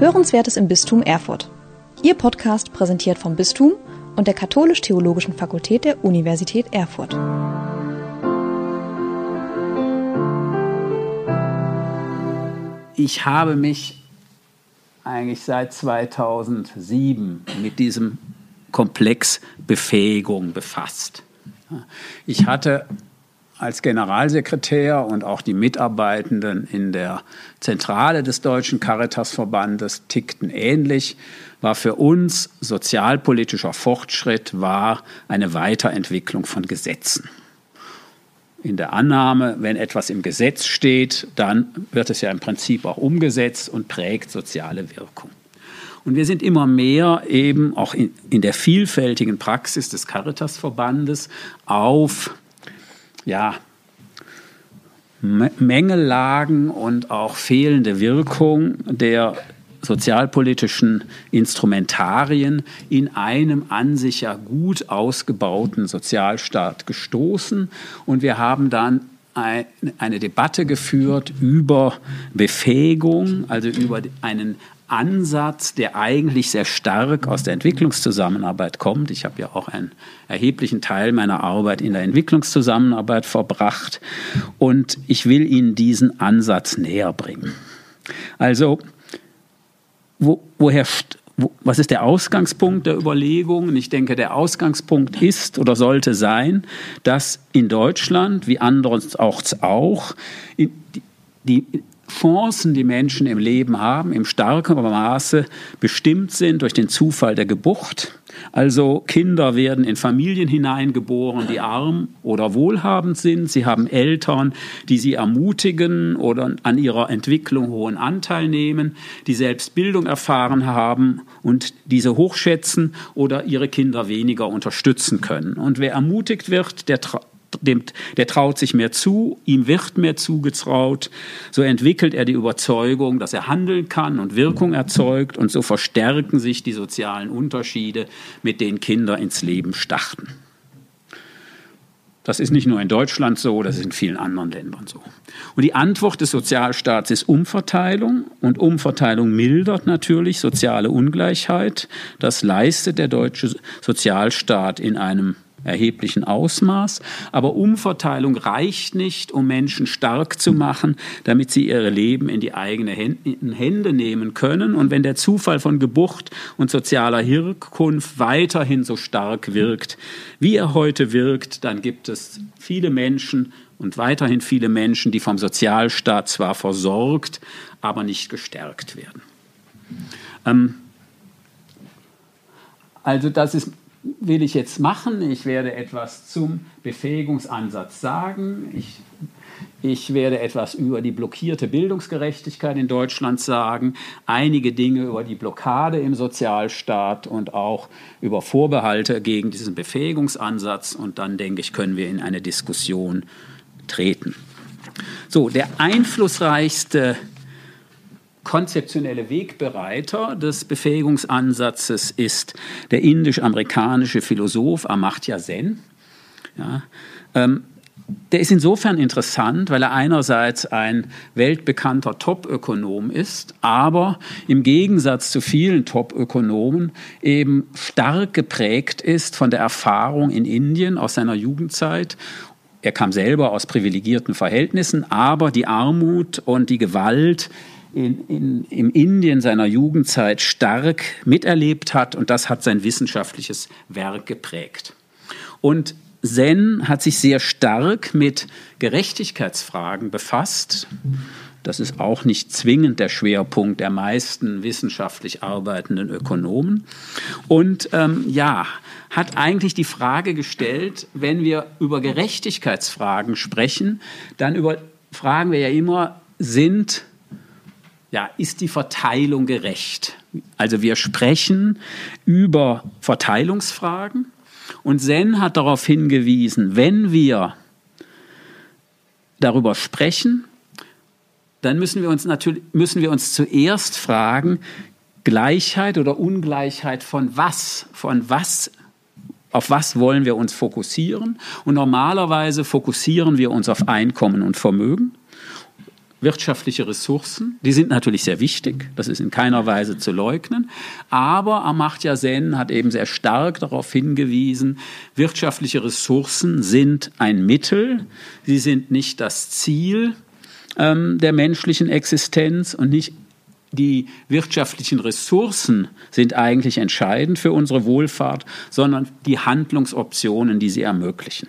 Hörenswertes im Bistum Erfurt. Ihr Podcast präsentiert vom Bistum und der Katholisch-Theologischen Fakultät der Universität Erfurt. Ich habe mich eigentlich seit 2007 mit diesem Komplex Befähigung befasst. Ich hatte als Generalsekretär und auch die Mitarbeitenden in der Zentrale des Deutschen Caritasverbandes tickten ähnlich, war für uns sozialpolitischer Fortschritt, war eine Weiterentwicklung von Gesetzen. In der Annahme, wenn etwas im Gesetz steht, dann wird es ja im Prinzip auch umgesetzt und prägt soziale Wirkung. Und wir sind immer mehr eben auch in, in der vielfältigen Praxis des Caritasverbandes auf ja, Mängellagen und auch fehlende Wirkung der sozialpolitischen Instrumentarien in einem an sich ja gut ausgebauten Sozialstaat gestoßen. Und wir haben dann eine Debatte geführt über Befähigung, also über einen Ansatz, der eigentlich sehr stark aus der Entwicklungszusammenarbeit kommt. Ich habe ja auch einen erheblichen Teil meiner Arbeit in der Entwicklungszusammenarbeit verbracht und ich will Ihnen diesen Ansatz näher bringen. Also, wo, woher, wo, was ist der Ausgangspunkt der Überlegungen? Ich denke, der Ausgangspunkt ist oder sollte sein, dass in Deutschland, wie anderes auch, die, die Chancen, die Menschen im Leben haben, im starken Maße bestimmt sind durch den Zufall der Geburt. Also Kinder werden in Familien hineingeboren, die arm oder wohlhabend sind. Sie haben Eltern, die sie ermutigen oder an ihrer Entwicklung hohen Anteil nehmen, die selbst Bildung erfahren haben und diese hochschätzen oder ihre Kinder weniger unterstützen können. Und wer ermutigt wird, der dem, der traut sich mehr zu, ihm wird mehr zugetraut, so entwickelt er die Überzeugung, dass er handeln kann und Wirkung erzeugt und so verstärken sich die sozialen Unterschiede, mit denen Kinder ins Leben starten. Das ist nicht nur in Deutschland so, das ist in vielen anderen Ländern so. Und die Antwort des Sozialstaats ist Umverteilung und Umverteilung mildert natürlich soziale Ungleichheit. Das leistet der deutsche Sozialstaat in einem erheblichen Ausmaß. Aber Umverteilung reicht nicht, um Menschen stark zu machen, damit sie ihr Leben in die eigenen Hände nehmen können. Und wenn der Zufall von Geburt und sozialer Herkunft weiterhin so stark wirkt, wie er heute wirkt, dann gibt es viele Menschen und weiterhin viele Menschen, die vom Sozialstaat zwar versorgt, aber nicht gestärkt werden. Ähm, also das ist will ich jetzt machen. Ich werde etwas zum Befähigungsansatz sagen. Ich, ich werde etwas über die blockierte Bildungsgerechtigkeit in Deutschland sagen, einige Dinge über die Blockade im Sozialstaat und auch über Vorbehalte gegen diesen Befähigungsansatz. Und dann, denke ich, können wir in eine Diskussion treten. So, der einflussreichste konzeptionelle Wegbereiter des Befähigungsansatzes ist der indisch-amerikanische Philosoph Amartya Sen. Ja, ähm, der ist insofern interessant, weil er einerseits ein weltbekannter Top-Ökonom ist, aber im Gegensatz zu vielen Top-Ökonomen eben stark geprägt ist von der Erfahrung in Indien aus seiner Jugendzeit er kam selber aus privilegierten Verhältnissen, aber die Armut und die Gewalt in, in, im Indien seiner Jugendzeit stark miterlebt hat und das hat sein wissenschaftliches Werk geprägt. Und Zen hat sich sehr stark mit Gerechtigkeitsfragen befasst. Das ist auch nicht zwingend der Schwerpunkt der meisten wissenschaftlich arbeitenden Ökonomen. Und ähm, ja, hat eigentlich die Frage gestellt, wenn wir über Gerechtigkeitsfragen sprechen, dann über, fragen wir ja immer, sind ja, ist die Verteilung gerecht? Also wir sprechen über Verteilungsfragen und Zen hat darauf hingewiesen, wenn wir darüber sprechen, dann müssen wir uns natürlich müssen wir uns zuerst fragen, Gleichheit oder Ungleichheit von was? Von was auf was wollen wir uns fokussieren? Und normalerweise fokussieren wir uns auf Einkommen und Vermögen. Wirtschaftliche Ressourcen. Die sind natürlich sehr wichtig, das ist in keiner Weise zu leugnen. Aber Amartya Sen hat eben sehr stark darauf hingewiesen, wirtschaftliche Ressourcen sind ein Mittel, sie sind nicht das Ziel ähm, der menschlichen Existenz und nicht die wirtschaftlichen Ressourcen sind eigentlich entscheidend für unsere Wohlfahrt, sondern die Handlungsoptionen, die sie ermöglichen.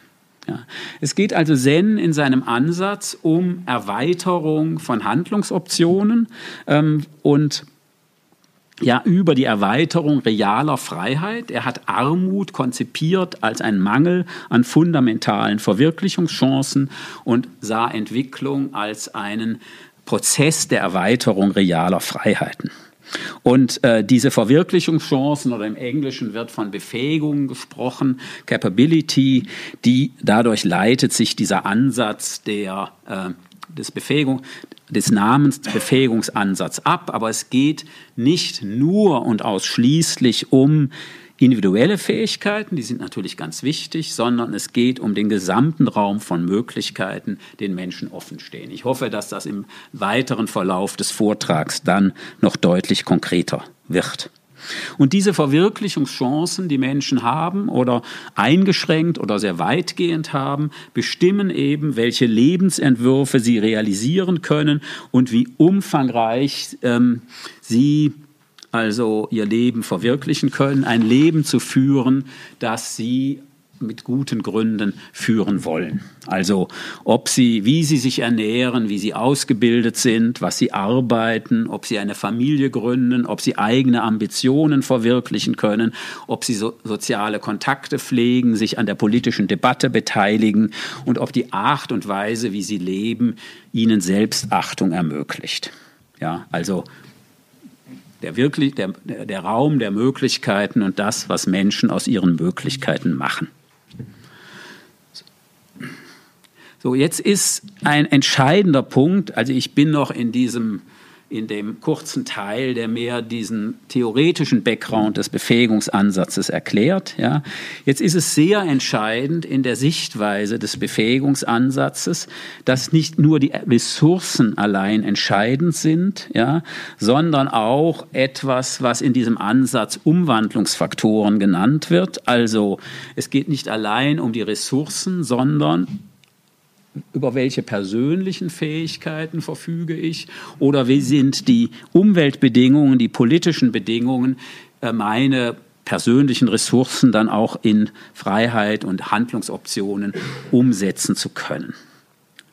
Ja. Es geht also Zen in seinem Ansatz um Erweiterung von Handlungsoptionen ähm, und ja, über die Erweiterung realer Freiheit. Er hat Armut konzipiert als einen Mangel an fundamentalen Verwirklichungschancen und sah Entwicklung als einen Prozess der Erweiterung realer Freiheiten. Und äh, diese Verwirklichungschancen oder im Englischen wird von Befähigung gesprochen, Capability, die dadurch leitet sich dieser Ansatz der äh, des Befähigung, des Namens Befähigungsansatz ab, aber es geht nicht nur und ausschließlich um individuelle Fähigkeiten, die sind natürlich ganz wichtig, sondern es geht um den gesamten Raum von Möglichkeiten, den Menschen offenstehen. Ich hoffe, dass das im weiteren Verlauf des Vortrags dann noch deutlich konkreter wird. Und diese Verwirklichungschancen, die Menschen haben oder eingeschränkt oder sehr weitgehend haben, bestimmen eben, welche Lebensentwürfe sie realisieren können und wie umfangreich ähm, sie also ihr Leben verwirklichen können, ein Leben zu führen, das sie mit guten Gründen führen wollen. Also ob sie, wie sie sich ernähren, wie sie ausgebildet sind, was sie arbeiten, ob sie eine Familie gründen, ob sie eigene Ambitionen verwirklichen können, ob sie so, soziale Kontakte pflegen, sich an der politischen Debatte beteiligen und ob die Art und Weise, wie sie leben, ihnen Selbstachtung ermöglicht. Ja, also der, wirklich, der, der Raum der Möglichkeiten und das, was Menschen aus ihren Möglichkeiten machen. So, jetzt ist ein entscheidender Punkt, also ich bin noch in diesem in dem kurzen Teil, der mehr diesen theoretischen Background des Befähigungsansatzes erklärt. Ja. Jetzt ist es sehr entscheidend in der Sichtweise des Befähigungsansatzes, dass nicht nur die Ressourcen allein entscheidend sind, ja, sondern auch etwas, was in diesem Ansatz Umwandlungsfaktoren genannt wird. Also es geht nicht allein um die Ressourcen, sondern über welche persönlichen Fähigkeiten verfüge ich oder wie sind die Umweltbedingungen, die politischen Bedingungen, äh, meine persönlichen Ressourcen dann auch in Freiheit und Handlungsoptionen umsetzen zu können.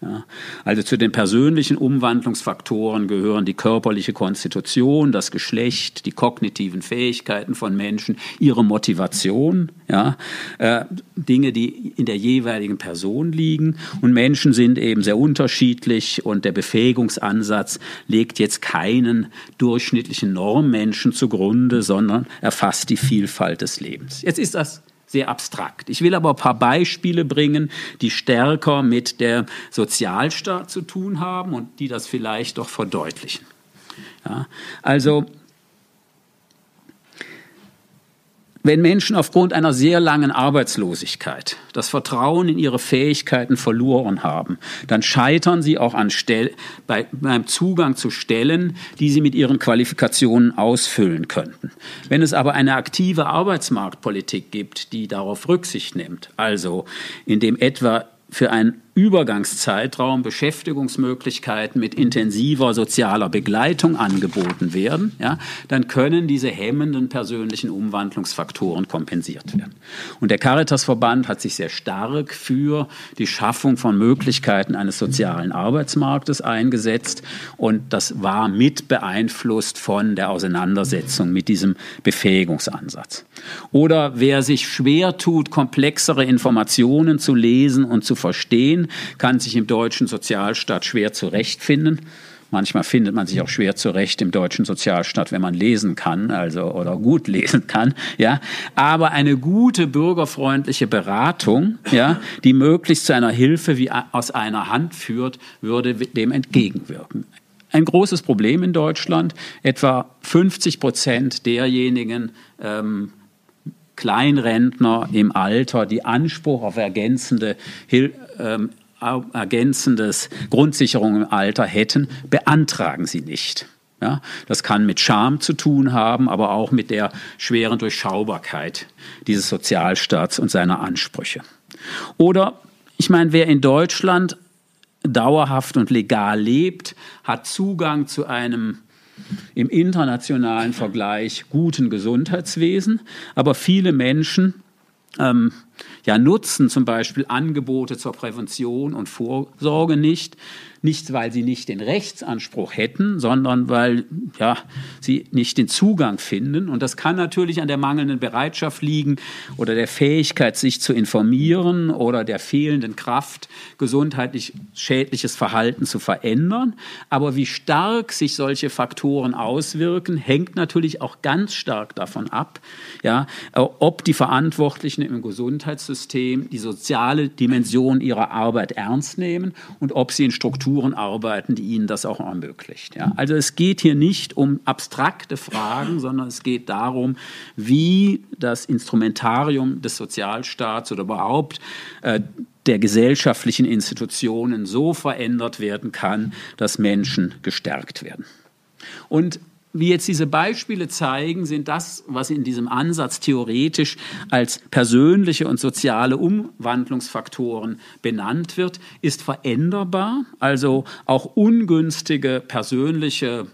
Ja, also zu den persönlichen Umwandlungsfaktoren gehören die körperliche Konstitution, das Geschlecht, die kognitiven Fähigkeiten von Menschen, ihre Motivation, ja, äh, Dinge, die in der jeweiligen Person liegen. Und Menschen sind eben sehr unterschiedlich und der Befähigungsansatz legt jetzt keinen durchschnittlichen Normmenschen zugrunde, sondern erfasst die Vielfalt des Lebens. Jetzt ist das sehr abstrakt. Ich will aber ein paar Beispiele bringen, die stärker mit der Sozialstaat zu tun haben und die das vielleicht doch verdeutlichen. Ja, also Wenn Menschen aufgrund einer sehr langen Arbeitslosigkeit das Vertrauen in ihre Fähigkeiten verloren haben, dann scheitern sie auch an Stell bei, beim Zugang zu Stellen, die sie mit ihren Qualifikationen ausfüllen könnten. Wenn es aber eine aktive Arbeitsmarktpolitik gibt, die darauf Rücksicht nimmt, also indem etwa für einen Übergangszeitraum Beschäftigungsmöglichkeiten mit intensiver sozialer Begleitung angeboten werden, ja, dann können diese hemmenden persönlichen Umwandlungsfaktoren kompensiert werden. Und der Caritasverband hat sich sehr stark für die Schaffung von Möglichkeiten eines sozialen Arbeitsmarktes eingesetzt und das war mit beeinflusst von der Auseinandersetzung mit diesem Befähigungsansatz. Oder wer sich schwer tut, komplexere Informationen zu lesen und zu verstehen, kann sich im deutschen Sozialstaat schwer zurechtfinden. Manchmal findet man sich auch schwer zurecht im deutschen Sozialstaat, wenn man lesen kann, also oder gut lesen kann, ja. Aber eine gute bürgerfreundliche Beratung, ja, die möglichst zu einer Hilfe wie aus einer Hand führt, würde dem entgegenwirken. Ein großes Problem in Deutschland: Etwa 50 Prozent derjenigen ähm, Kleinrentner im Alter, die Anspruch auf ergänzende Hilfe ähm, ergänzendes Grundsicherung im Alter hätten, beantragen sie nicht. Ja, das kann mit Scham zu tun haben, aber auch mit der schweren Durchschaubarkeit dieses Sozialstaats und seiner Ansprüche. Oder, ich meine, wer in Deutschland dauerhaft und legal lebt, hat Zugang zu einem im internationalen Vergleich guten Gesundheitswesen, aber viele Menschen ähm, ja, nutzen zum Beispiel Angebote zur Prävention und Vorsorge nicht, nicht, weil sie nicht den Rechtsanspruch hätten, sondern weil ja, sie nicht den Zugang finden. Und das kann natürlich an der mangelnden Bereitschaft liegen oder der Fähigkeit, sich zu informieren oder der fehlenden Kraft, gesundheitlich schädliches Verhalten zu verändern. Aber wie stark sich solche Faktoren auswirken, hängt natürlich auch ganz stark davon ab, ja, ob die Verantwortlichen im Gesundheitssystem die soziale Dimension ihrer Arbeit ernst nehmen und ob sie in Strukturen arbeiten, die ihnen das auch ermöglicht. Ja. Also es geht hier nicht um abstrakte Fragen, sondern es geht darum, wie das Instrumentarium des Sozialstaats oder überhaupt äh, der gesellschaftlichen Institutionen so verändert werden kann, dass Menschen gestärkt werden. Und wie jetzt diese Beispiele zeigen, sind das, was in diesem Ansatz theoretisch als persönliche und soziale Umwandlungsfaktoren benannt wird, ist veränderbar. Also auch ungünstige persönliche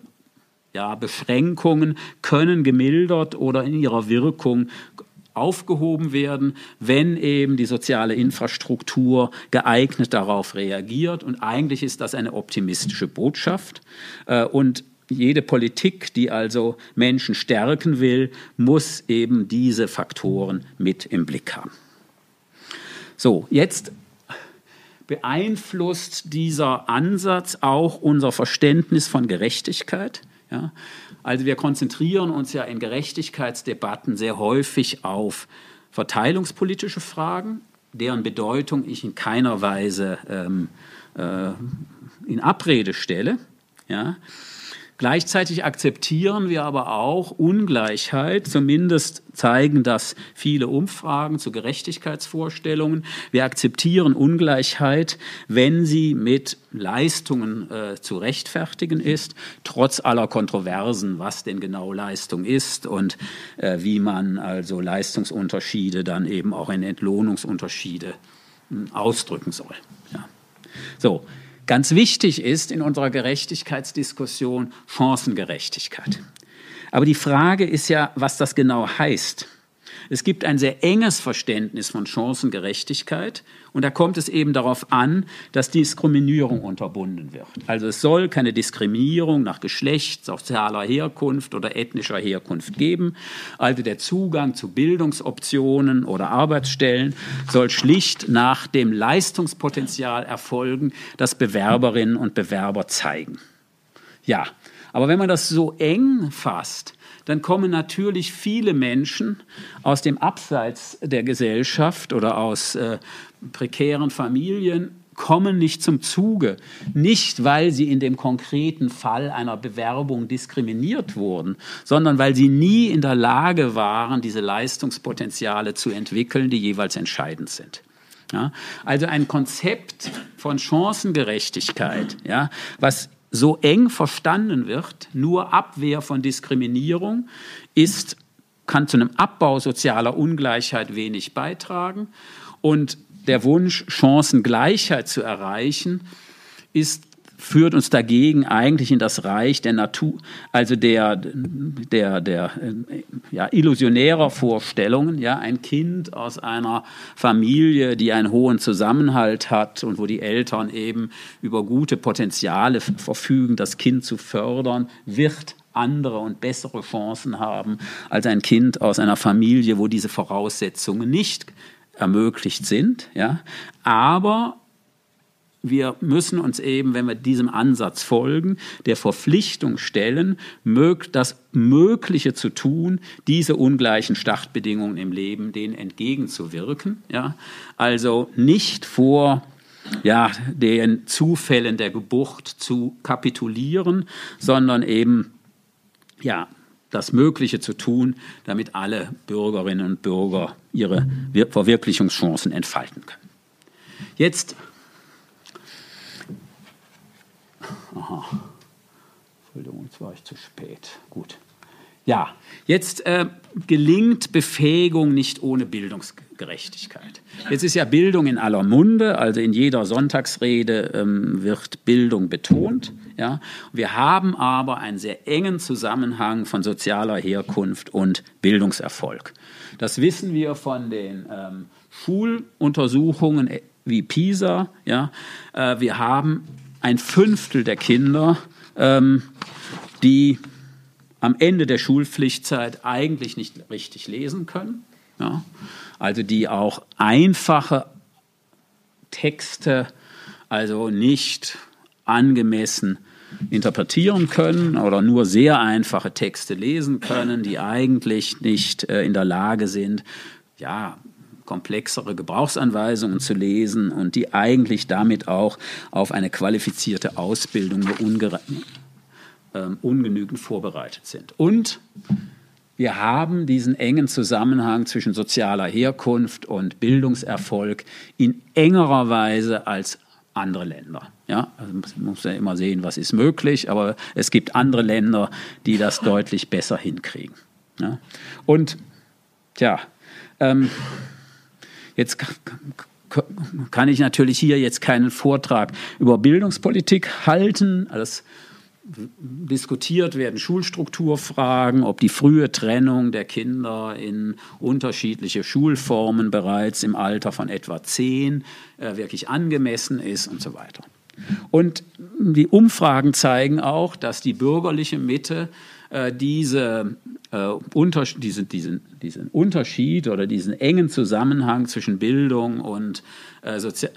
ja, Beschränkungen können gemildert oder in ihrer Wirkung aufgehoben werden, wenn eben die soziale Infrastruktur geeignet darauf reagiert. Und eigentlich ist das eine optimistische Botschaft. Äh, und jede Politik, die also Menschen stärken will, muss eben diese Faktoren mit im Blick haben. So, jetzt beeinflusst dieser Ansatz auch unser Verständnis von Gerechtigkeit. Ja? Also wir konzentrieren uns ja in Gerechtigkeitsdebatten sehr häufig auf verteilungspolitische Fragen, deren Bedeutung ich in keiner Weise ähm, äh, in Abrede stelle. Ja? Gleichzeitig akzeptieren wir aber auch Ungleichheit, zumindest zeigen das viele Umfragen zu Gerechtigkeitsvorstellungen. Wir akzeptieren Ungleichheit, wenn sie mit Leistungen äh, zu rechtfertigen ist, trotz aller Kontroversen, was denn genau Leistung ist und äh, wie man also Leistungsunterschiede dann eben auch in Entlohnungsunterschiede äh, ausdrücken soll. Ja. So, Ganz wichtig ist in unserer Gerechtigkeitsdiskussion Chancengerechtigkeit. Aber die Frage ist ja, was das genau heißt. Es gibt ein sehr enges Verständnis von Chancengerechtigkeit und da kommt es eben darauf an, dass Diskriminierung unterbunden wird. Also es soll keine Diskriminierung nach Geschlecht, sozialer Herkunft oder ethnischer Herkunft geben. Also der Zugang zu Bildungsoptionen oder Arbeitsstellen soll schlicht nach dem Leistungspotenzial erfolgen, das Bewerberinnen und Bewerber zeigen. Ja, aber wenn man das so eng fasst, dann kommen natürlich viele Menschen aus dem Abseits der Gesellschaft oder aus äh, prekären Familien kommen nicht zum Zuge. Nicht, weil sie in dem konkreten Fall einer Bewerbung diskriminiert wurden, sondern weil sie nie in der Lage waren, diese Leistungspotenziale zu entwickeln, die jeweils entscheidend sind. Ja, also ein Konzept von Chancengerechtigkeit, ja, was so eng verstanden wird, nur Abwehr von Diskriminierung ist, kann zu einem Abbau sozialer Ungleichheit wenig beitragen. Und der Wunsch, Chancengleichheit zu erreichen, ist führt uns dagegen eigentlich in das Reich der Natur, also der, der, der äh, ja, illusionärer Vorstellungen. Ja, ein Kind aus einer Familie, die einen hohen Zusammenhalt hat und wo die Eltern eben über gute Potenziale verfügen, das Kind zu fördern, wird andere und bessere Chancen haben als ein Kind aus einer Familie, wo diese Voraussetzungen nicht ermöglicht sind. Ja, aber wir müssen uns eben, wenn wir diesem Ansatz folgen, der Verpflichtung stellen, das Mögliche zu tun, diese ungleichen Startbedingungen im Leben denen entgegenzuwirken. Ja? Also nicht vor ja, den Zufällen der Geburt zu kapitulieren, sondern eben ja, das Mögliche zu tun, damit alle Bürgerinnen und Bürger ihre Verwirklichungschancen entfalten können. Jetzt Aha. Entschuldigung, jetzt war ich zu spät. Gut. Ja, jetzt äh, gelingt Befähigung nicht ohne Bildungsgerechtigkeit. Jetzt ist ja Bildung in aller Munde, also in jeder Sonntagsrede ähm, wird Bildung betont. Ja. Wir haben aber einen sehr engen Zusammenhang von sozialer Herkunft und Bildungserfolg. Das wissen wir von den ähm, Schuluntersuchungen äh, wie PISA. Ja. Äh, wir haben ein Fünftel der Kinder, ähm, die am Ende der Schulpflichtzeit eigentlich nicht richtig lesen können. Ja? Also die auch einfache Texte also nicht angemessen interpretieren können oder nur sehr einfache Texte lesen können, die eigentlich nicht äh, in der Lage sind, ja, komplexere Gebrauchsanweisungen zu lesen und die eigentlich damit auch auf eine qualifizierte Ausbildung nur ähm, ungenügend vorbereitet sind. Und wir haben diesen engen Zusammenhang zwischen sozialer Herkunft und Bildungserfolg in engerer Weise als andere Länder. Ja, also man muss ja immer sehen, was ist möglich, aber es gibt andere Länder, die das deutlich besser hinkriegen. Ja. Und tja, ähm, jetzt kann ich natürlich hier jetzt keinen Vortrag über Bildungspolitik halten. Das diskutiert werden Schulstrukturfragen, ob die frühe Trennung der Kinder in unterschiedliche Schulformen bereits im Alter von etwa zehn äh, wirklich angemessen ist und so weiter. Und die Umfragen zeigen auch, dass die bürgerliche Mitte äh, diese, äh, unter, diese, diesen, diesen Unterschied oder diesen engen Zusammenhang zwischen Bildung und äh, Sozi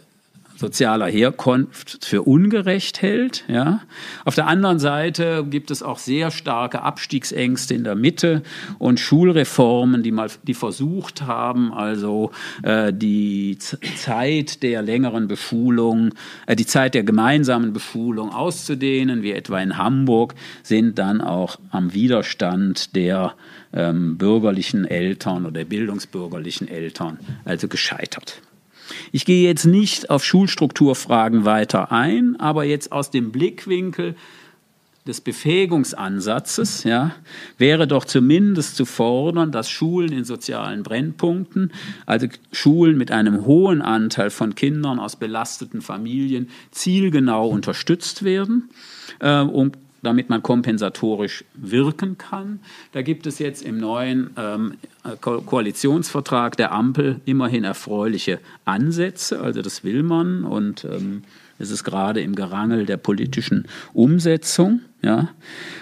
sozialer Herkunft für ungerecht hält. Ja. Auf der anderen Seite gibt es auch sehr starke Abstiegsängste in der Mitte und Schulreformen, die mal die versucht haben, also äh, die Z Zeit der längeren Beschulung, äh, die Zeit der gemeinsamen Beschulung auszudehnen, wie etwa in Hamburg, sind dann auch am Widerstand der ähm, bürgerlichen Eltern oder der bildungsbürgerlichen Eltern also gescheitert. Ich gehe jetzt nicht auf Schulstrukturfragen weiter ein, aber jetzt aus dem Blickwinkel des Befähigungsansatzes ja, wäre doch zumindest zu fordern, dass Schulen in sozialen Brennpunkten, also Schulen mit einem hohen Anteil von Kindern aus belasteten Familien, zielgenau unterstützt werden, äh, um damit man kompensatorisch wirken kann. Da gibt es jetzt im neuen ähm, Ko Koalitionsvertrag der Ampel immerhin erfreuliche Ansätze, also das will man und ähm, es ist gerade im Gerangel der politischen Umsetzung. Ja.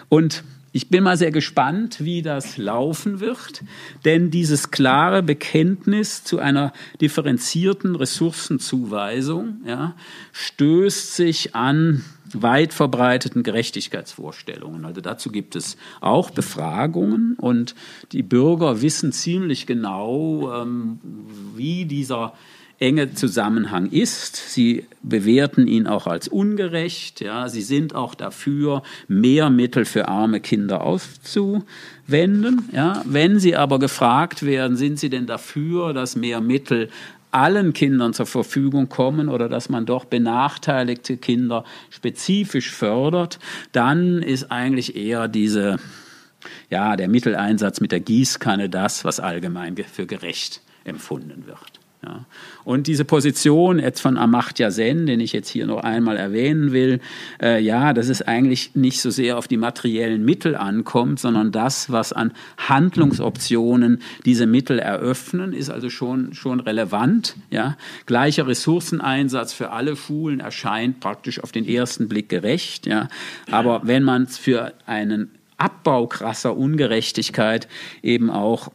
Und ich bin mal sehr gespannt, wie das laufen wird, denn dieses klare Bekenntnis zu einer differenzierten Ressourcenzuweisung ja, stößt sich an weit verbreiteten Gerechtigkeitsvorstellungen. Also dazu gibt es auch Befragungen und die Bürger wissen ziemlich genau, ähm, wie dieser enge Zusammenhang ist. Sie bewerten ihn auch als ungerecht. Ja, sie sind auch dafür, mehr Mittel für arme Kinder aufzuwenden. Ja, wenn sie aber gefragt werden, sind sie denn dafür, dass mehr Mittel allen Kindern zur Verfügung kommen oder dass man doch benachteiligte Kinder spezifisch fördert, dann ist eigentlich eher diese, ja, der Mitteleinsatz mit der Gießkanne das, was allgemein für gerecht empfunden wird. Ja. Und diese Position jetzt von Amartya Sen, den ich jetzt hier noch einmal erwähnen will, äh, ja, dass es eigentlich nicht so sehr auf die materiellen Mittel ankommt, sondern das, was an Handlungsoptionen diese Mittel eröffnen, ist also schon, schon relevant. Ja. Gleicher Ressourceneinsatz für alle Schulen erscheint praktisch auf den ersten Blick gerecht. Ja. Aber wenn man es für einen Abbau krasser Ungerechtigkeit eben auch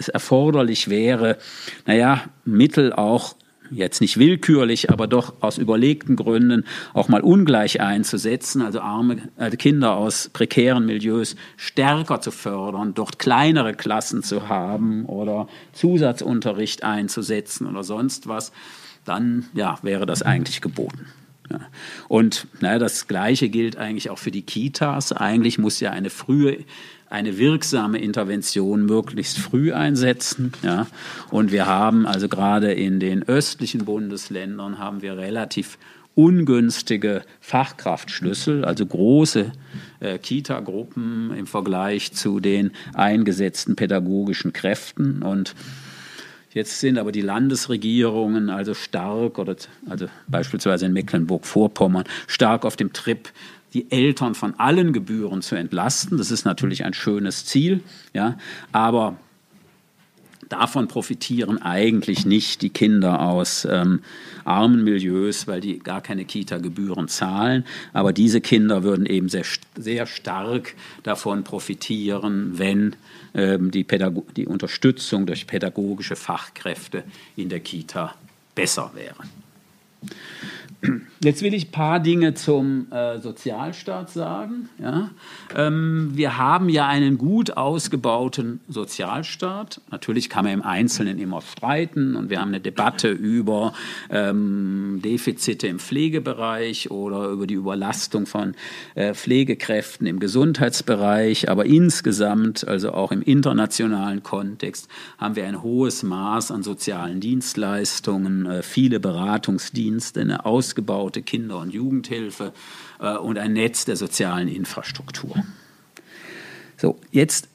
es erforderlich wäre, naja, Mittel auch jetzt nicht willkürlich, aber doch aus überlegten Gründen auch mal ungleich einzusetzen, also arme also Kinder aus prekären Milieus stärker zu fördern, dort kleinere Klassen zu haben oder Zusatzunterricht einzusetzen oder sonst was, dann ja, wäre das eigentlich geboten. Ja. Und naja, das Gleiche gilt eigentlich auch für die Kitas. Eigentlich muss ja eine frühe eine wirksame Intervention möglichst früh einsetzen. Ja. Und wir haben also gerade in den östlichen Bundesländern haben wir relativ ungünstige Fachkraftschlüssel, also große äh, Kita-Gruppen im Vergleich zu den eingesetzten pädagogischen Kräften. Und Jetzt sind aber die Landesregierungen also stark, oder also beispielsweise in Mecklenburg-Vorpommern, stark auf dem Trip, die Eltern von allen Gebühren zu entlasten. Das ist natürlich ein schönes Ziel, ja, aber davon profitieren eigentlich nicht die Kinder aus ähm, armen Milieus, weil die gar keine Kita-Gebühren zahlen. Aber diese Kinder würden eben sehr, sehr stark davon profitieren, wenn ähm, die, die Unterstützung durch pädagogische Fachkräfte in der Kita besser wäre. Jetzt will ich ein paar Dinge zum äh, Sozialstaat sagen. Ja. Ähm, wir haben ja einen gut ausgebauten Sozialstaat. Natürlich kann man im Einzelnen immer streiten und wir haben eine Debatte über ähm, Defizite im Pflegebereich oder über die Überlastung von äh, Pflegekräften im Gesundheitsbereich. Aber insgesamt, also auch im internationalen Kontext, haben wir ein hohes Maß an sozialen Dienstleistungen, äh, viele Beratungsdienste, eine ausgebaute ausgebaute Kinder- und Jugendhilfe äh, und ein Netz der sozialen Infrastruktur. So, jetzt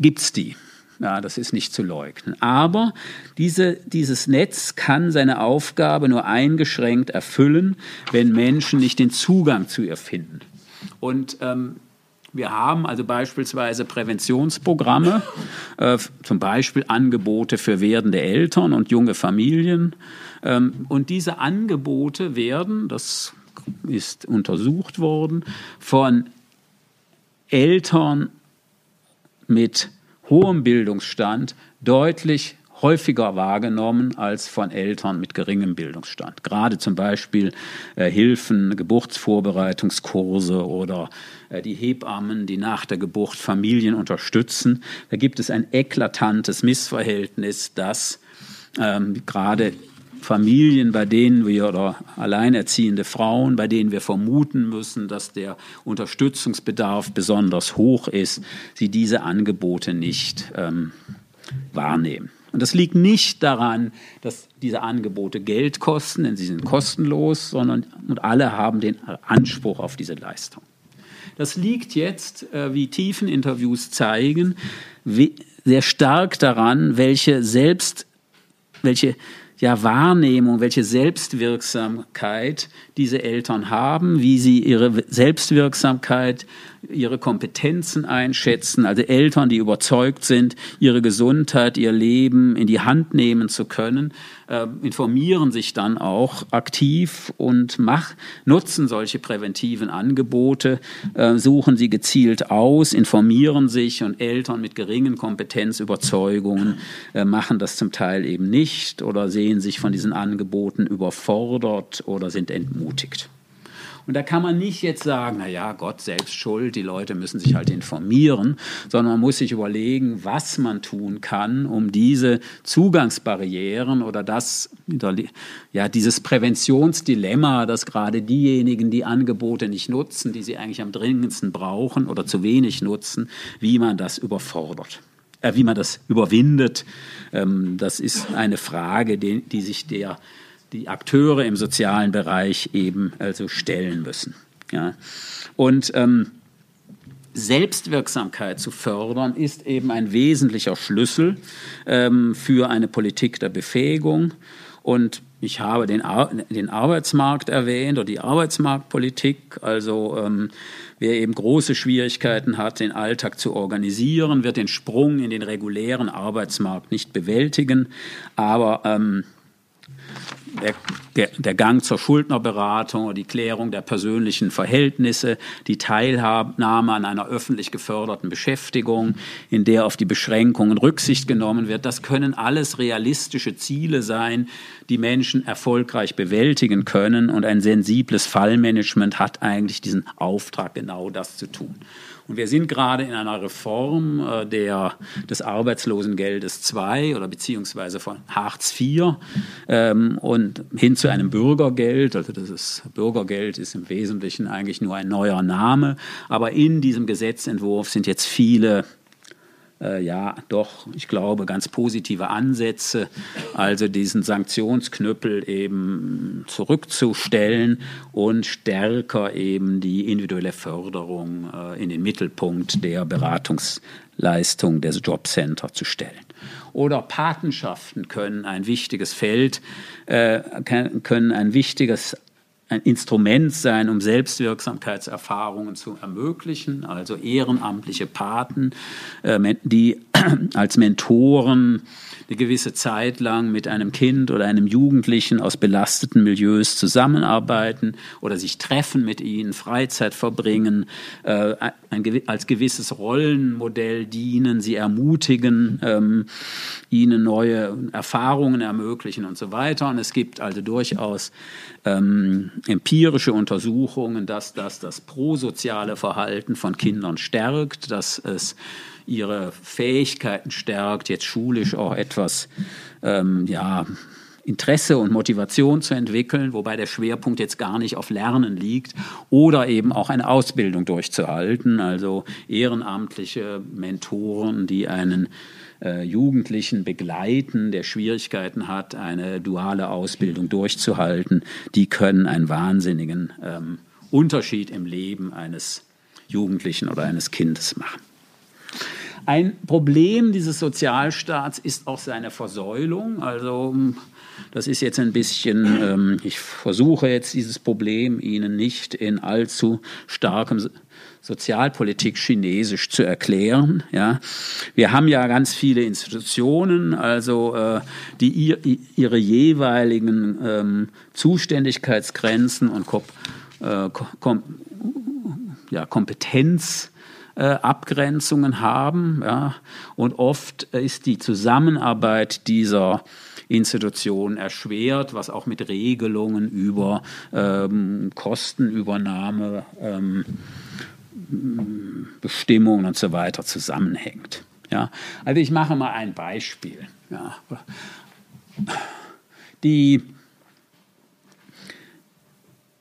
gibt es die. Ja, das ist nicht zu leugnen. Aber diese, dieses Netz kann seine Aufgabe nur eingeschränkt erfüllen, wenn Menschen nicht den Zugang zu ihr finden. Und ähm, wir haben also beispielsweise Präventionsprogramme, äh, zum Beispiel Angebote für werdende Eltern und junge Familien. Ähm, und diese Angebote werden, das ist untersucht worden, von Eltern mit hohem Bildungsstand deutlich häufiger wahrgenommen als von Eltern mit geringem Bildungsstand. Gerade zum Beispiel äh, Hilfen, Geburtsvorbereitungskurse oder äh, die Hebammen, die nach der Geburt Familien unterstützen. Da gibt es ein eklatantes Missverhältnis, dass ähm, gerade Familien, bei denen wir oder alleinerziehende Frauen, bei denen wir vermuten müssen, dass der Unterstützungsbedarf besonders hoch ist, sie diese Angebote nicht ähm, wahrnehmen. Und das liegt nicht daran, dass diese Angebote Geld kosten, denn sie sind kostenlos, sondern und alle haben den Anspruch auf diese Leistung. Das liegt jetzt, äh, wie Tiefeninterviews zeigen, sehr stark daran, welche selbst, welche ja, Wahrnehmung, welche Selbstwirksamkeit diese Eltern haben, wie sie ihre Selbstwirksamkeit ihre Kompetenzen einschätzen, also Eltern, die überzeugt sind, ihre Gesundheit, ihr Leben in die Hand nehmen zu können, äh, informieren sich dann auch aktiv und mach, nutzen solche präventiven Angebote, äh, suchen sie gezielt aus, informieren sich und Eltern mit geringen Kompetenzüberzeugungen äh, machen das zum Teil eben nicht oder sehen sich von diesen Angeboten überfordert oder sind entmutigt. Und da kann man nicht jetzt sagen, na ja, Gott selbst schuld, die Leute müssen sich halt informieren, sondern man muss sich überlegen, was man tun kann, um diese Zugangsbarrieren oder das, ja, dieses Präventionsdilemma, dass gerade diejenigen, die Angebote nicht nutzen, die sie eigentlich am dringendsten brauchen oder zu wenig nutzen, wie man das überfordert äh, wie man das überwindet, ähm, das ist eine Frage, die, die sich der die Akteure im sozialen Bereich eben also stellen müssen. Ja. Und ähm, Selbstwirksamkeit zu fördern, ist eben ein wesentlicher Schlüssel ähm, für eine Politik der Befähigung. Und ich habe den, Ar den Arbeitsmarkt erwähnt oder die Arbeitsmarktpolitik. Also ähm, wer eben große Schwierigkeiten hat, den Alltag zu organisieren, wird den Sprung in den regulären Arbeitsmarkt nicht bewältigen. Aber ähm, der, der, der, Gang zur Schuldnerberatung oder die Klärung der persönlichen Verhältnisse, die Teilnahme an einer öffentlich geförderten Beschäftigung, in der auf die Beschränkungen Rücksicht genommen wird, das können alles realistische Ziele sein, die Menschen erfolgreich bewältigen können. Und ein sensibles Fallmanagement hat eigentlich diesen Auftrag, genau das zu tun. Und wir sind gerade in einer Reform äh, der, des Arbeitslosengeldes 2 oder beziehungsweise von Hartz IV ähm, und hin zu einem Bürgergeld. Also das ist, Bürgergeld ist im Wesentlichen eigentlich nur ein neuer Name. Aber in diesem Gesetzentwurf sind jetzt viele äh, ja doch, ich glaube, ganz positive Ansätze, also diesen Sanktionsknüppel eben zurückzustellen und stärker eben die individuelle Förderung äh, in den Mittelpunkt der Beratungsleistung des Jobcenter zu stellen. Oder Patenschaften können ein wichtiges Feld, äh, können ein wichtiges ein Instrument sein, um Selbstwirksamkeitserfahrungen zu ermöglichen, also ehrenamtliche Paten, äh, die als Mentoren eine gewisse Zeit lang mit einem Kind oder einem Jugendlichen aus belasteten Milieus zusammenarbeiten oder sich treffen mit ihnen, Freizeit verbringen, äh, ein, als gewisses Rollenmodell dienen, sie ermutigen, ähm, ihnen neue Erfahrungen ermöglichen und so weiter. Und es gibt also durchaus ähm, empirische Untersuchungen, dass das das prosoziale Verhalten von Kindern stärkt, dass es ihre Fähigkeiten stärkt, jetzt schulisch auch etwas ähm, ja, Interesse und Motivation zu entwickeln, wobei der Schwerpunkt jetzt gar nicht auf Lernen liegt, oder eben auch eine Ausbildung durchzuhalten, also ehrenamtliche Mentoren, die einen äh, Jugendlichen begleiten, der Schwierigkeiten hat, eine duale Ausbildung durchzuhalten, die können einen wahnsinnigen ähm, Unterschied im Leben eines Jugendlichen oder eines Kindes machen. Ein Problem dieses Sozialstaats ist auch seine Versäulung. Also das ist jetzt ein bisschen, ähm, ich versuche jetzt dieses Problem Ihnen nicht in allzu starkem Sozialpolitik chinesisch zu erklären. Ja. Wir haben ja ganz viele Institutionen, also äh, die ihr, ihre jeweiligen ähm, Zuständigkeitsgrenzen und Kom äh, kom ja, Kompetenz äh, Abgrenzungen haben. Ja. Und oft ist die Zusammenarbeit dieser Institutionen erschwert, was auch mit Regelungen über ähm, Kostenübernahme, ähm, Bestimmungen und so weiter zusammenhängt. Ja. Also ich mache mal ein Beispiel. Ja. Die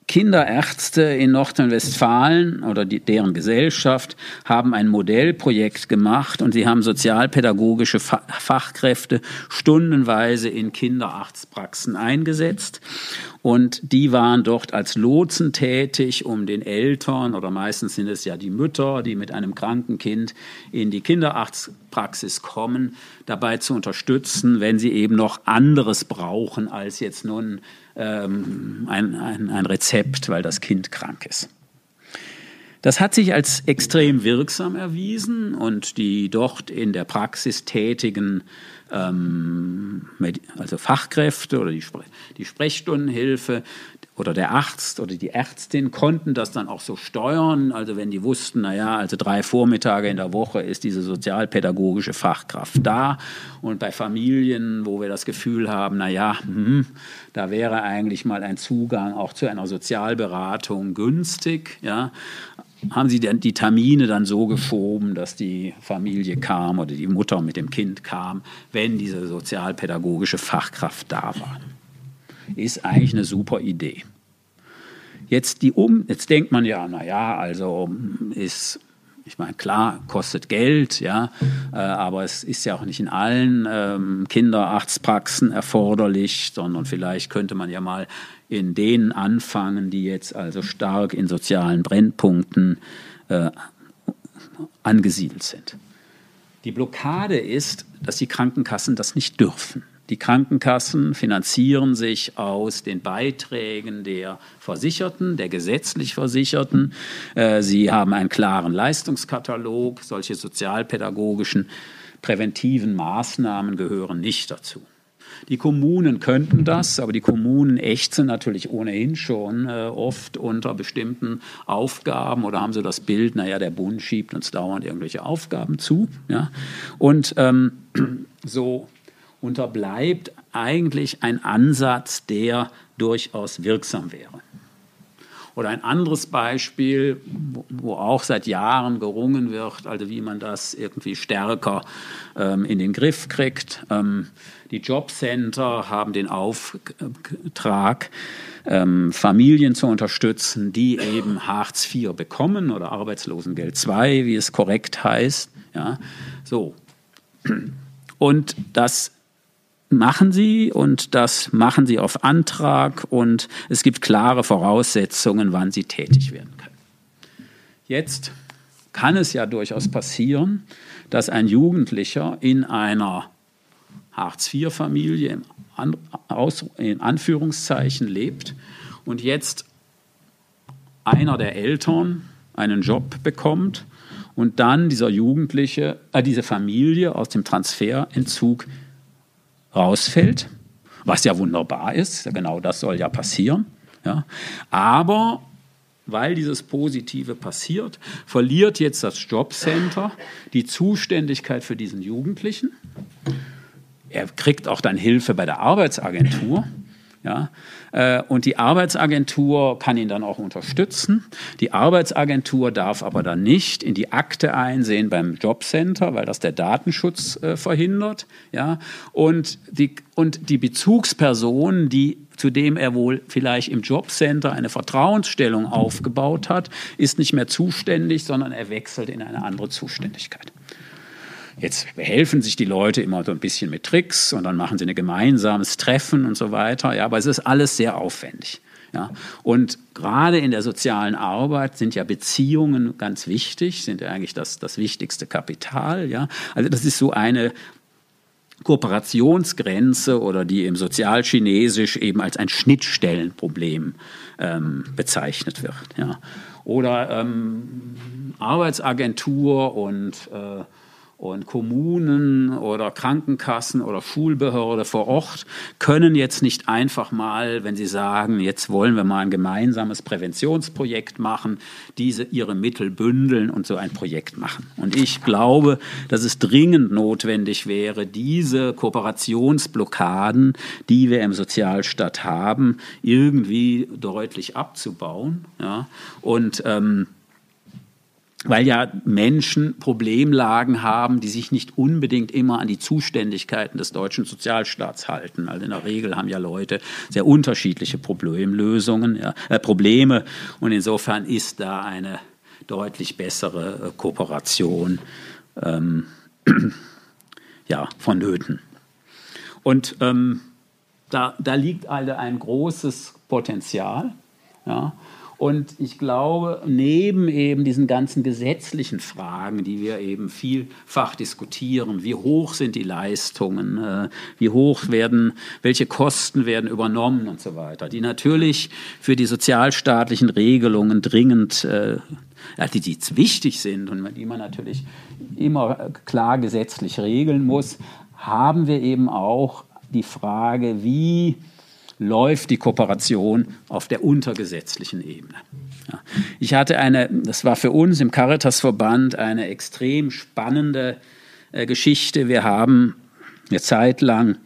Kinderärzte in Nordrhein-Westfalen oder die, deren Gesellschaft haben ein Modellprojekt gemacht und sie haben sozialpädagogische Fachkräfte stundenweise in Kinderarztpraxen eingesetzt. Und die waren dort als Lotsen tätig, um den Eltern oder meistens sind es ja die Mütter, die mit einem kranken Kind in die Kinderarztpraxis kommen, dabei zu unterstützen, wenn sie eben noch anderes brauchen als jetzt nun ähm, ein, ein, ein Rezept, weil das Kind krank ist. Das hat sich als extrem wirksam erwiesen und die dort in der Praxis tätigen ähm, also Fachkräfte oder die, die Sprechstundenhilfe oder der Arzt oder die Ärztin konnten das dann auch so steuern. Also wenn die wussten, naja, also drei Vormittage in der Woche ist diese sozialpädagogische Fachkraft da. Und bei Familien, wo wir das Gefühl haben, naja, hm, da wäre eigentlich mal ein Zugang auch zu einer Sozialberatung günstig, ja, haben sie die Termine dann so geschoben, dass die Familie kam oder die Mutter mit dem Kind kam, wenn diese sozialpädagogische Fachkraft da war. Ist eigentlich eine super Idee. Jetzt, die um, jetzt denkt man ja, naja, also ist ich meine, klar, kostet Geld, ja, äh, aber es ist ja auch nicht in allen ähm, Kinderarztpraxen erforderlich, sondern vielleicht könnte man ja mal in denen anfangen, die jetzt also stark in sozialen Brennpunkten äh, angesiedelt sind. Die Blockade ist, dass die Krankenkassen das nicht dürfen. Die Krankenkassen finanzieren sich aus den Beiträgen der Versicherten, der gesetzlich Versicherten. Äh, sie haben einen klaren Leistungskatalog. Solche sozialpädagogischen präventiven Maßnahmen gehören nicht dazu. Die Kommunen könnten das, aber die Kommunen ächzen natürlich ohnehin schon äh, oft unter bestimmten Aufgaben oder haben so das Bild, naja, der Bund schiebt uns dauernd irgendwelche Aufgaben zu. Ja? Und ähm, so unterbleibt eigentlich ein Ansatz, der durchaus wirksam wäre. Oder ein anderes Beispiel, wo auch seit Jahren gerungen wird, also wie man das irgendwie stärker ähm, in den Griff kriegt. Ähm, die Jobcenter haben den Auftrag, ähm, Familien zu unterstützen, die eben Hartz IV bekommen oder Arbeitslosengeld II, wie es korrekt heißt. Ja, so. Und das machen sie und das machen sie auf Antrag und es gibt klare Voraussetzungen, wann sie tätig werden können. Jetzt kann es ja durchaus passieren, dass ein Jugendlicher in einer Hartz-IV-Familie in Anführungszeichen lebt und jetzt einer der Eltern einen Job bekommt und dann dieser Jugendliche, äh, diese Familie aus dem Transferentzug rausfällt, was ja wunderbar ist, genau das soll ja passieren. Ja. Aber weil dieses Positive passiert, verliert jetzt das Jobcenter die Zuständigkeit für diesen Jugendlichen. Er kriegt auch dann Hilfe bei der Arbeitsagentur. Ja, äh, und die Arbeitsagentur kann ihn dann auch unterstützen. Die Arbeitsagentur darf aber dann nicht in die Akte einsehen beim Jobcenter, weil das der Datenschutz äh, verhindert. Ja, und die, und die Bezugsperson, die zu dem er wohl vielleicht im Jobcenter eine Vertrauensstellung aufgebaut hat, ist nicht mehr zuständig, sondern er wechselt in eine andere Zuständigkeit. Jetzt helfen sich die Leute immer so ein bisschen mit Tricks und dann machen sie ein gemeinsames Treffen und so weiter. Ja, aber es ist alles sehr aufwendig. Ja, und gerade in der sozialen Arbeit sind ja Beziehungen ganz wichtig, sind ja eigentlich das, das wichtigste Kapital. Ja, also das ist so eine Kooperationsgrenze oder die im Sozialchinesisch eben als ein Schnittstellenproblem ähm, bezeichnet wird. Ja. Oder ähm, Arbeitsagentur und äh, und Kommunen oder Krankenkassen oder Schulbehörde vor Ort können jetzt nicht einfach mal, wenn sie sagen, jetzt wollen wir mal ein gemeinsames Präventionsprojekt machen, diese ihre Mittel bündeln und so ein Projekt machen. Und ich glaube, dass es dringend notwendig wäre, diese Kooperationsblockaden, die wir im Sozialstaat haben, irgendwie deutlich abzubauen. Ja? Und ähm, weil ja Menschen Problemlagen haben, die sich nicht unbedingt immer an die Zuständigkeiten des deutschen Sozialstaats halten. Also in der Regel haben ja Leute sehr unterschiedliche Problemlösungen, ja, äh, Probleme und insofern ist da eine deutlich bessere äh, Kooperation ähm, ja, vonnöten. Und ähm, da, da liegt also ein großes Potenzial. Ja, und ich glaube, neben eben diesen ganzen gesetzlichen Fragen, die wir eben vielfach diskutieren, wie hoch sind die Leistungen, äh, wie hoch werden, welche Kosten werden übernommen und so weiter, die natürlich für die sozialstaatlichen Regelungen dringend äh, die, die wichtig sind und die man natürlich immer klar gesetzlich regeln muss, haben wir eben auch die Frage, wie läuft die Kooperation auf der untergesetzlichen Ebene. Ja. Ich hatte eine, das war für uns im Caritas-Verband eine extrem spannende äh, Geschichte. Wir haben eine Zeit lang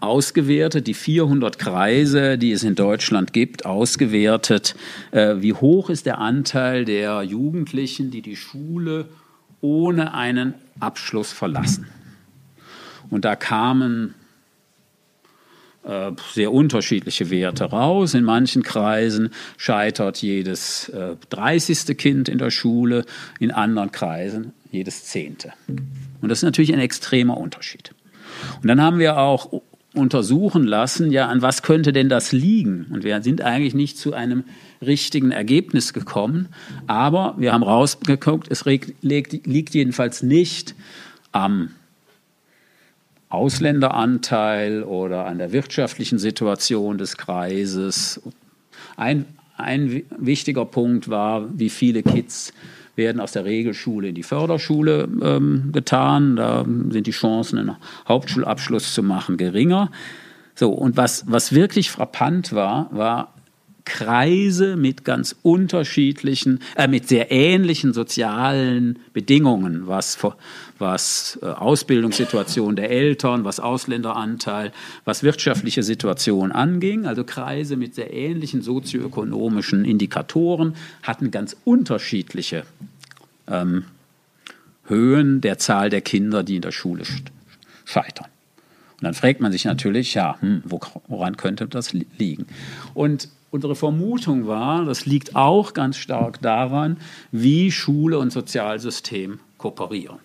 ausgewertet, die 400 Kreise, die es in Deutschland gibt, ausgewertet, äh, wie hoch ist der Anteil der Jugendlichen, die die Schule ohne einen Abschluss verlassen. Und da kamen sehr unterschiedliche Werte raus. In manchen Kreisen scheitert jedes äh, 30. Kind in der Schule, in anderen Kreisen jedes zehnte. Und das ist natürlich ein extremer Unterschied. Und dann haben wir auch untersuchen lassen, ja, an was könnte denn das liegen? Und wir sind eigentlich nicht zu einem richtigen Ergebnis gekommen, aber wir haben rausgeguckt, es liegt jedenfalls nicht am Ausländeranteil oder an der wirtschaftlichen Situation des Kreises. Ein, ein wichtiger Punkt war, wie viele Kids werden aus der Regelschule in die Förderschule ähm, getan. Da sind die Chancen, einen Hauptschulabschluss zu machen, geringer. So, und was, was wirklich frappant war, war, Kreise mit ganz unterschiedlichen, äh, mit sehr ähnlichen sozialen Bedingungen, was, was äh, Ausbildungssituation der Eltern, was Ausländeranteil, was wirtschaftliche Situation anging. Also Kreise mit sehr ähnlichen sozioökonomischen Indikatoren hatten ganz unterschiedliche ähm, Höhen der Zahl der Kinder, die in der Schule scheitern. Und dann fragt man sich natürlich, ja, hm, woran könnte das liegen? Und Unsere Vermutung war, das liegt auch ganz stark daran, wie Schule und Sozialsystem kooperieren.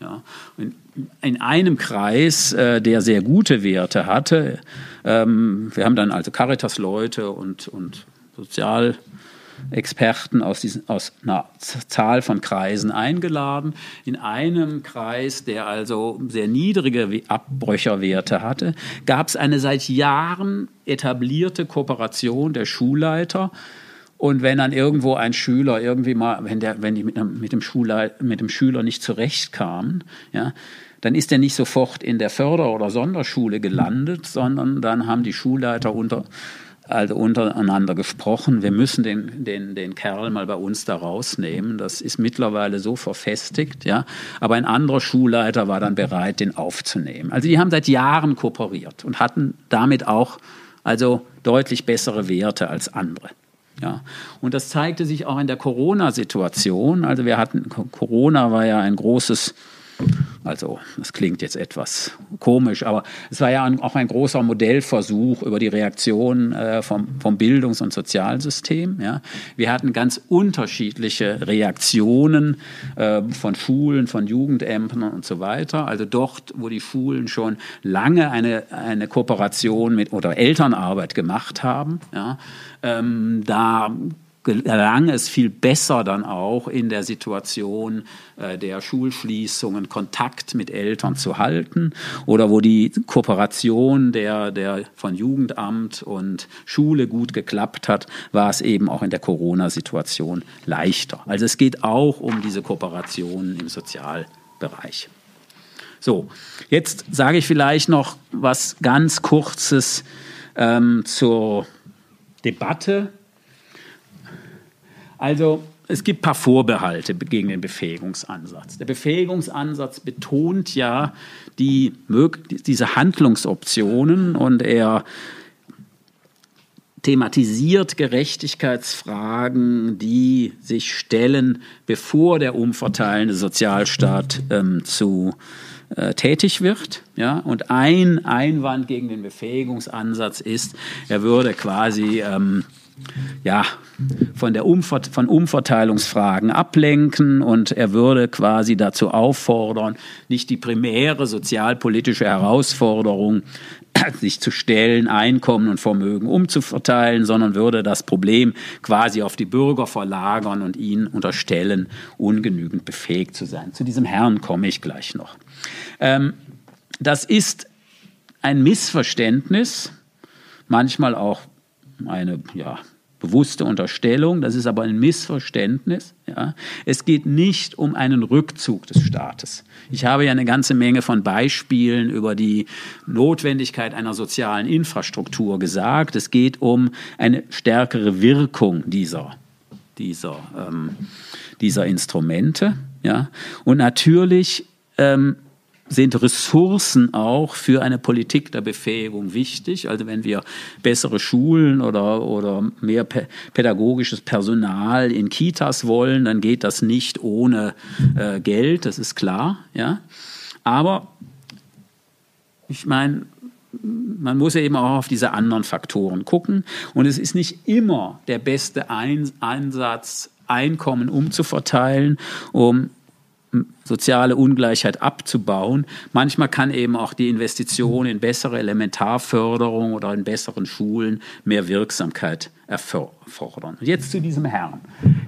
Ja. In, in, einem Kreis, äh, der sehr gute Werte hatte, ähm, wir haben dann also Caritas-Leute und, und Sozialexperten aus, diesen, aus einer Zahl von Kreisen eingeladen. In einem Kreis, der also sehr niedrige Abbrücherwerte hatte, gab es eine seit Jahren etablierte Kooperation der Schulleiter und wenn dann irgendwo ein Schüler irgendwie mal, wenn, der, wenn die mit, mit, dem mit dem Schüler nicht zurechtkamen, ja, dann ist er nicht sofort in der Förder- oder Sonderschule gelandet, sondern dann haben die Schulleiter unter, also untereinander gesprochen, wir müssen den, den, den Kerl mal bei uns da rausnehmen. Das ist mittlerweile so verfestigt, ja. Aber ein anderer Schulleiter war dann bereit, den aufzunehmen. Also die haben seit Jahren kooperiert und hatten damit auch also deutlich bessere Werte als andere. Ja, und das zeigte sich auch in der Corona-Situation. Also wir hatten, Corona war ja ein großes also, das klingt jetzt etwas komisch, aber es war ja auch ein großer Modellversuch über die Reaktion äh, vom, vom Bildungs- und Sozialsystem. Ja. Wir hatten ganz unterschiedliche Reaktionen äh, von Schulen, von Jugendämtern und so weiter. Also dort, wo die Schulen schon lange eine, eine Kooperation mit oder Elternarbeit gemacht haben, ja, ähm, da gelang es viel besser dann auch in der Situation äh, der Schulschließungen Kontakt mit Eltern zu halten oder wo die Kooperation der, der von Jugendamt und Schule gut geklappt hat, war es eben auch in der Corona-Situation leichter. Also es geht auch um diese Kooperation im Sozialbereich. So, jetzt sage ich vielleicht noch was ganz Kurzes ähm, zur Debatte also es gibt ein paar Vorbehalte gegen den Befähigungsansatz. Der Befähigungsansatz betont ja die, diese Handlungsoptionen und er thematisiert Gerechtigkeitsfragen, die sich stellen, bevor der umverteilende Sozialstaat ähm, zu äh, tätig wird. Ja? Und ein Einwand gegen den Befähigungsansatz ist, er würde quasi ähm, ja, von, der Umver von Umverteilungsfragen ablenken und er würde quasi dazu auffordern, nicht die primäre sozialpolitische Herausforderung sich zu stellen, Einkommen und Vermögen umzuverteilen, sondern würde das Problem quasi auf die Bürger verlagern und ihnen unterstellen, ungenügend befähigt zu sein. Zu diesem Herrn komme ich gleich noch. Ähm, das ist ein Missverständnis, manchmal auch eine ja, bewusste Unterstellung, das ist aber ein Missverständnis. Ja. Es geht nicht um einen Rückzug des Staates. Ich habe ja eine ganze Menge von Beispielen über die Notwendigkeit einer sozialen Infrastruktur gesagt. Es geht um eine stärkere Wirkung dieser, dieser, ähm, dieser Instrumente. Ja. Und natürlich ähm, sind Ressourcen auch für eine Politik der Befähigung wichtig. Also wenn wir bessere Schulen oder, oder mehr pädagogisches Personal in Kitas wollen, dann geht das nicht ohne äh, Geld, das ist klar. Ja? Aber ich meine, man muss ja eben auch auf diese anderen Faktoren gucken. Und es ist nicht immer der beste Einsatz, Einkommen umzuverteilen, um soziale Ungleichheit abzubauen. Manchmal kann eben auch die Investition in bessere Elementarförderung oder in besseren Schulen mehr Wirksamkeit erfordern. Jetzt zu diesem Herrn.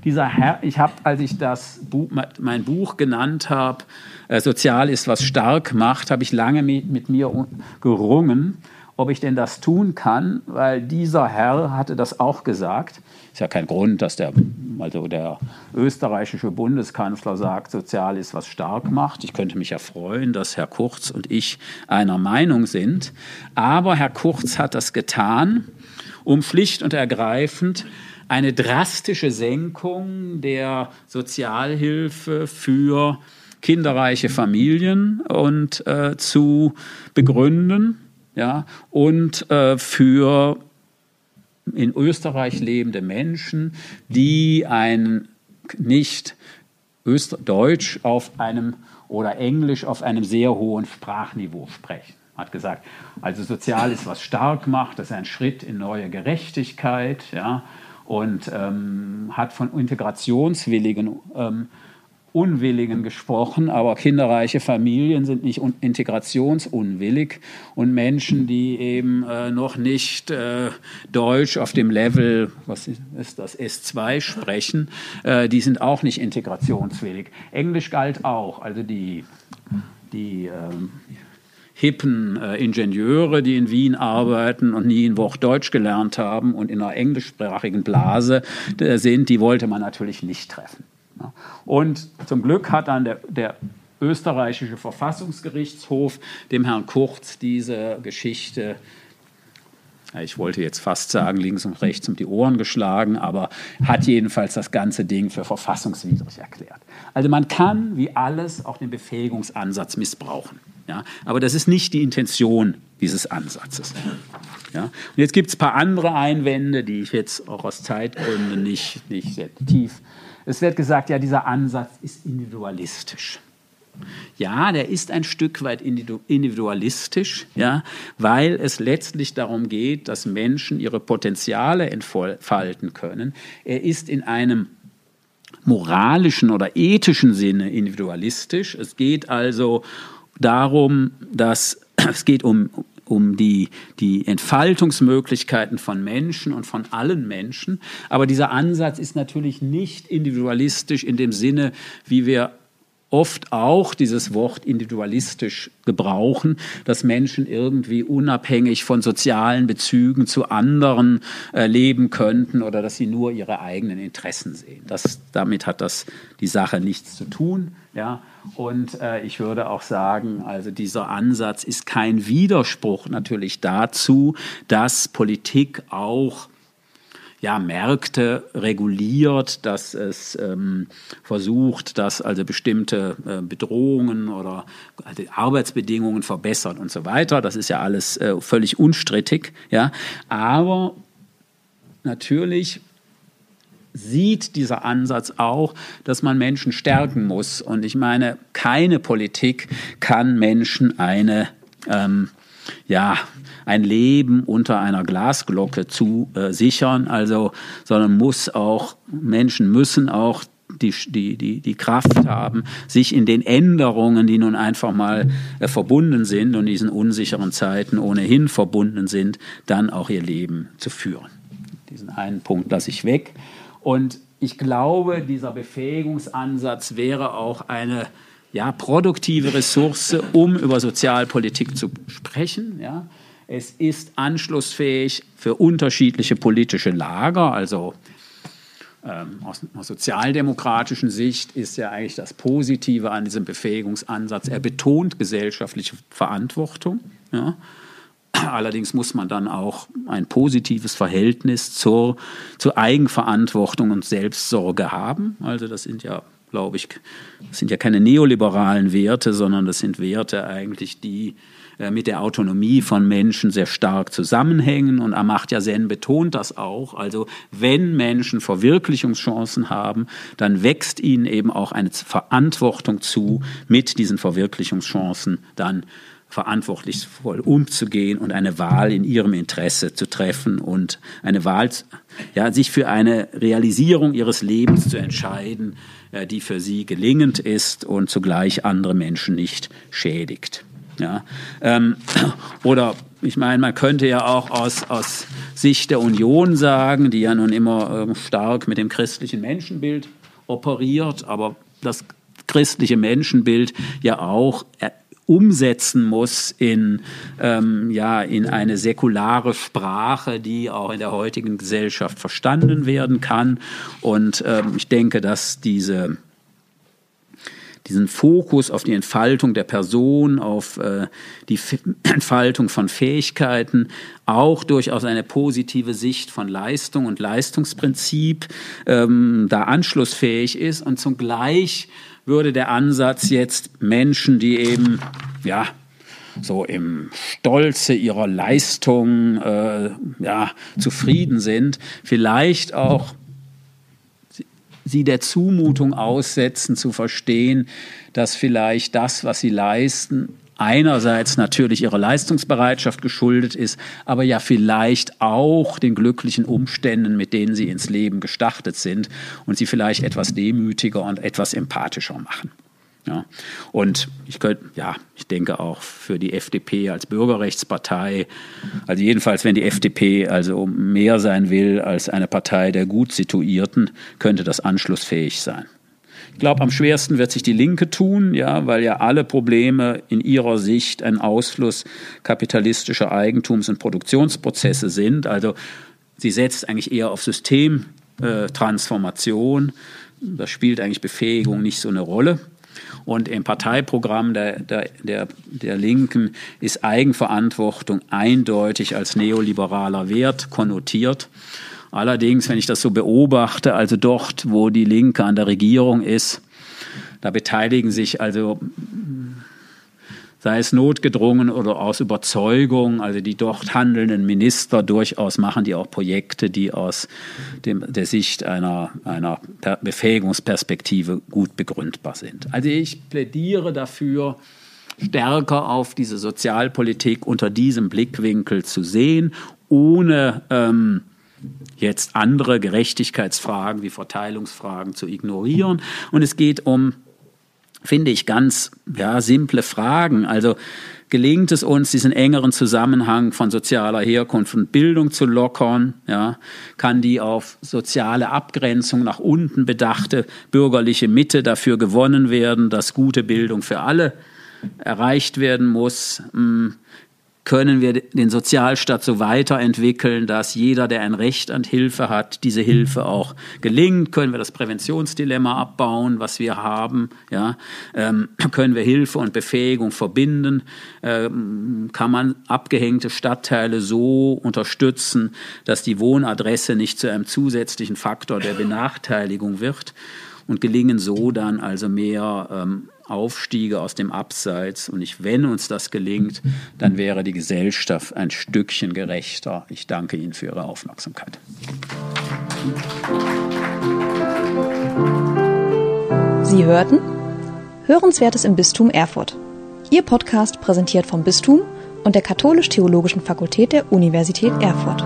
Dieser Herr, ich habe, als ich das Buch, mein Buch genannt habe, äh, Sozial ist, was stark macht, habe ich lange mit mir gerungen, ob ich denn das tun kann, weil dieser Herr hatte das auch gesagt. Ist ja kein Grund, dass der, also der österreichische Bundeskanzler sagt, sozial ist, was stark macht. Ich könnte mich ja freuen, dass Herr Kurz und ich einer Meinung sind. Aber Herr Kurz hat das getan, um schlicht und ergreifend eine drastische Senkung der Sozialhilfe für kinderreiche Familien und äh, zu begründen ja, und äh, für in Österreich lebende Menschen, die ein nicht Öster Deutsch auf einem oder Englisch auf einem sehr hohen Sprachniveau sprechen. Hat gesagt, also sozial ist was stark macht, das ist ein Schritt in neue Gerechtigkeit, ja, und ähm, hat von integrationswilligen ähm, Unwilligen gesprochen, aber kinderreiche Familien sind nicht integrationsunwillig und Menschen, die eben äh, noch nicht äh, Deutsch auf dem Level, was ist das, S2 sprechen, äh, die sind auch nicht integrationswillig. Englisch galt auch, also die, die ähm, hippen äh, Ingenieure, die in Wien arbeiten und nie ein Wort Deutsch gelernt haben und in einer englischsprachigen Blase äh, sind, die wollte man natürlich nicht treffen. Und zum Glück hat dann der, der österreichische Verfassungsgerichtshof dem Herrn Kurz diese Geschichte ich wollte jetzt fast sagen, links und rechts um die Ohren geschlagen, aber hat jedenfalls das ganze Ding für verfassungswidrig erklärt. Also man kann, wie alles, auch den Befähigungsansatz missbrauchen. Ja? Aber das ist nicht die Intention dieses Ansatzes. Ja? Und jetzt gibt es ein paar andere Einwände, die ich jetzt auch aus Zeitgründen nicht, nicht sehr tief. Es wird gesagt, ja, dieser Ansatz ist individualistisch. Ja, der ist ein Stück weit individualistisch, ja, weil es letztlich darum geht, dass Menschen ihre Potenziale entfalten können. Er ist in einem moralischen oder ethischen Sinne individualistisch. Es geht also darum, dass es geht um, um die, die Entfaltungsmöglichkeiten von Menschen und von allen Menschen. Aber dieser Ansatz ist natürlich nicht individualistisch in dem Sinne, wie wir oft auch dieses Wort individualistisch gebrauchen, dass Menschen irgendwie unabhängig von sozialen Bezügen zu anderen äh, leben könnten oder dass sie nur ihre eigenen Interessen sehen. Das, damit hat das die Sache nichts zu tun. Ja? Und äh, ich würde auch sagen, also dieser Ansatz ist kein Widerspruch natürlich dazu, dass Politik auch ja, Märkte reguliert, dass es ähm, versucht, dass also bestimmte äh, Bedrohungen oder also Arbeitsbedingungen verbessert und so weiter. Das ist ja alles äh, völlig unstrittig. Ja. Aber natürlich sieht dieser Ansatz auch, dass man Menschen stärken muss. Und ich meine, keine Politik kann Menschen eine ähm, ja, ein Leben unter einer Glasglocke zu äh, sichern, also, sondern muss auch, Menschen müssen auch die, die, die, die Kraft haben, sich in den Änderungen, die nun einfach mal äh, verbunden sind und diesen unsicheren Zeiten ohnehin verbunden sind, dann auch ihr Leben zu führen. Diesen einen Punkt lasse ich weg. Und ich glaube, dieser Befähigungsansatz wäre auch eine ja, produktive Ressource, um über Sozialpolitik zu sprechen. Ja. Es ist anschlussfähig für unterschiedliche politische Lager. Also ähm, aus einer sozialdemokratischen Sicht ist ja eigentlich das Positive an diesem Befähigungsansatz. Er betont gesellschaftliche Verantwortung. Ja. Allerdings muss man dann auch ein positives Verhältnis zur, zur Eigenverantwortung und Selbstsorge haben. Also das sind ja glaube ich, das sind ja keine neoliberalen Werte, sondern das sind Werte eigentlich, die mit der Autonomie von Menschen sehr stark zusammenhängen. Und Amartya Sen betont das auch. Also wenn Menschen Verwirklichungschancen haben, dann wächst ihnen eben auch eine Verantwortung zu, mit diesen Verwirklichungschancen dann verantwortungsvoll umzugehen und eine Wahl in ihrem Interesse zu treffen und eine Wahl, ja, sich für eine Realisierung ihres Lebens zu entscheiden, äh, die für sie gelingend ist und zugleich andere Menschen nicht schädigt. Ja, ähm, oder ich meine, man könnte ja auch aus, aus Sicht der Union sagen, die ja nun immer äh, stark mit dem christlichen Menschenbild operiert, aber das christliche Menschenbild ja auch äh, umsetzen muss in, ähm, ja, in eine säkulare Sprache, die auch in der heutigen Gesellschaft verstanden werden kann. Und ähm, ich denke, dass diese diesen Fokus auf die Entfaltung der Person, auf äh, die F Entfaltung von Fähigkeiten, auch durchaus eine positive Sicht von Leistung und Leistungsprinzip ähm, da anschlussfähig ist. Und zugleich würde der Ansatz jetzt Menschen, die eben, ja, so im Stolze ihrer Leistung äh, ja, zufrieden sind, vielleicht auch sie der Zumutung aussetzen, zu verstehen, dass vielleicht das, was sie leisten, einerseits natürlich ihrer Leistungsbereitschaft geschuldet ist, aber ja vielleicht auch den glücklichen Umständen, mit denen sie ins Leben gestartet sind und sie vielleicht etwas demütiger und etwas empathischer machen. Ja. Und ich könnte, ja, ich denke auch für die FDP als Bürgerrechtspartei, also jedenfalls, wenn die FDP also mehr sein will als eine Partei der gut Situierten, könnte das anschlussfähig sein. Ich glaube, am schwersten wird sich die Linke tun, ja, weil ja alle Probleme in ihrer Sicht ein Ausfluss kapitalistischer Eigentums- und Produktionsprozesse sind. Also sie setzt eigentlich eher auf Systemtransformation. Da spielt eigentlich Befähigung nicht so eine Rolle. Und im Parteiprogramm der, der, der, der Linken ist Eigenverantwortung eindeutig als neoliberaler Wert konnotiert. Allerdings, wenn ich das so beobachte, also dort, wo die Linke an der Regierung ist, da beteiligen sich also sei es notgedrungen oder aus Überzeugung, also die dort handelnden Minister durchaus machen die auch Projekte, die aus dem, der Sicht einer, einer Befähigungsperspektive gut begründbar sind. Also ich plädiere dafür, stärker auf diese Sozialpolitik unter diesem Blickwinkel zu sehen, ohne ähm, jetzt andere Gerechtigkeitsfragen wie Verteilungsfragen zu ignorieren. Und es geht um, finde ich, ganz ja, simple Fragen. Also gelingt es uns, diesen engeren Zusammenhang von sozialer Herkunft und Bildung zu lockern? Ja, kann die auf soziale Abgrenzung nach unten bedachte bürgerliche Mitte dafür gewonnen werden, dass gute Bildung für alle erreicht werden muss? Können wir den Sozialstaat so weiterentwickeln, dass jeder, der ein Recht an Hilfe hat, diese Hilfe auch gelingt? Können wir das Präventionsdilemma abbauen, was wir haben? Ja, ähm, können wir Hilfe und Befähigung verbinden? Ähm, kann man abgehängte Stadtteile so unterstützen, dass die Wohnadresse nicht zu einem zusätzlichen Faktor der Benachteiligung wird? Und gelingen so dann also mehr ähm, Aufstiege aus dem Abseits. Und ich, wenn uns das gelingt, dann wäre die Gesellschaft ein Stückchen gerechter. Ich danke Ihnen für Ihre Aufmerksamkeit. Sie hörten Hörenswertes im Bistum Erfurt. Ihr Podcast präsentiert vom Bistum und der Katholisch-Theologischen Fakultät der Universität Erfurt.